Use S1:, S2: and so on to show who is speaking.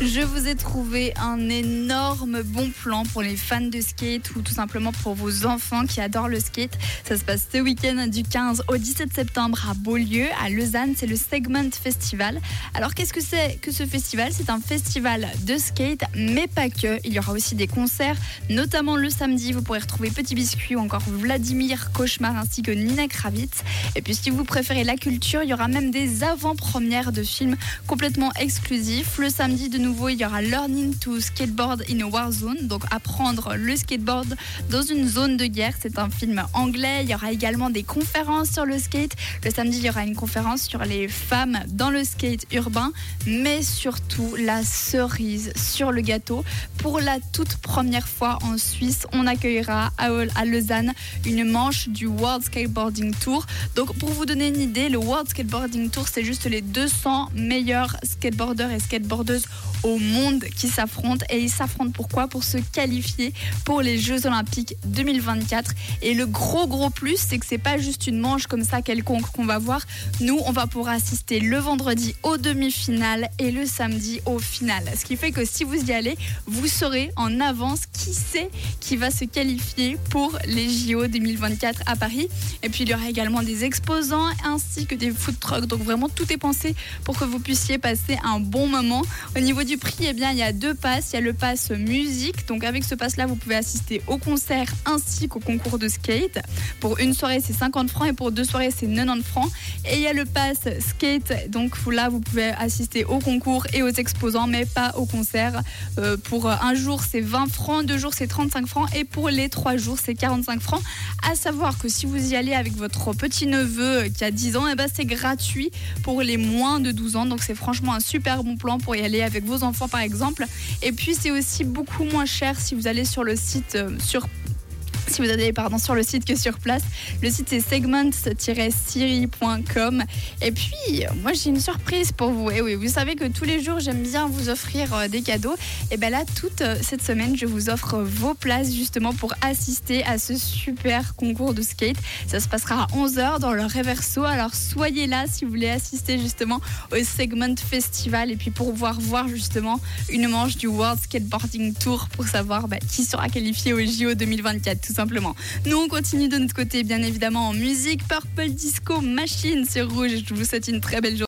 S1: Je vous ai trouvé un énorme bon plan pour les fans de skate ou tout simplement pour vos enfants qui adorent le skate. Ça se passe ce week-end du 15 au 17 septembre à Beaulieu, à Lausanne. C'est le Segment Festival. Alors qu'est-ce que c'est que ce festival? C'est un festival de skate, mais pas que. Il y aura aussi des concerts, notamment le samedi. Vous pourrez retrouver Petit Biscuit ou encore Vladimir Cauchemar ainsi que Nina Kravitz. Et puis si vous préférez la culture, il y aura même des avant-premières de films complètement exclusifs. Le samedi de nouveau, il y aura Learning to Skateboard in a War Zone, donc apprendre le skateboard dans une zone de guerre. C'est un film anglais. Il y aura également des conférences sur le skate. Le samedi, il y aura une conférence sur les femmes dans le skate urbain, mais surtout la cerise sur le gâteau. Pour la toute première fois en Suisse, on accueillera à Lausanne une manche du World Skateboarding Tour. Donc, pour vous donner une idée, le World Skateboarding Tour, c'est juste les 200 meilleurs skateboarders et skateboardeuses au monde qui s'affrontent. Et ils s'affrontent pourquoi Pour se qualifier pour les Jeux Olympiques 2024. Et le gros gros plus, c'est que c'est pas juste une manche comme ça quelconque qu'on va voir. Nous, on va pouvoir assister le vendredi aux demi-finales et le samedi au final. Ce qui fait que si vous y allez, vous saurez en avance qui c'est qui va se qualifier pour les JO 2024 à Paris? Et puis il y aura également des exposants ainsi que des food trucks. Donc vraiment tout est pensé pour que vous puissiez passer un bon moment. Au niveau du prix, eh bien, il y a deux passes. Il y a le pass musique. Donc, avec ce pass-là, vous pouvez assister au concert ainsi qu'au concours de skate. Pour une soirée, c'est 50 francs et pour deux soirées, c'est 90 francs. Et il y a le pass skate. Donc, là, vous pouvez assister au concours et aux exposants, mais pas au concert. Euh, pour un jour, c'est 20 francs. Deux jours, c'est 35 francs. Et pour les trois jours, c'est 45 francs. À savoir que si vous y allez avec votre petit neveu qui a 10 ans, eh ben, c'est gratuit pour les moins de 12 ans. Donc, c'est franchement un super bon plan pour y aller avec vos enfants par exemple. Et puis c'est aussi beaucoup moins cher si vous allez sur le site euh, sur si vous allez pardon, sur le site que sur place. Le site c'est segments-siri.com. Et puis, moi j'ai une surprise pour vous. Et oui, vous savez que tous les jours j'aime bien vous offrir euh, des cadeaux. Et bien là, toute euh, cette semaine, je vous offre vos places justement pour assister à ce super concours de skate. Ça se passera à 11h dans le Reverso. Alors soyez là si vous voulez assister justement au Segment Festival et puis pour pouvoir voir justement une manche du World Skateboarding Tour pour savoir bah, qui sera qualifié au JO 2024 Nous, on continue de notre côté, bien évidemment, en musique. Purple Disco Machine sur Rouge. Je vous souhaite une très belle journée.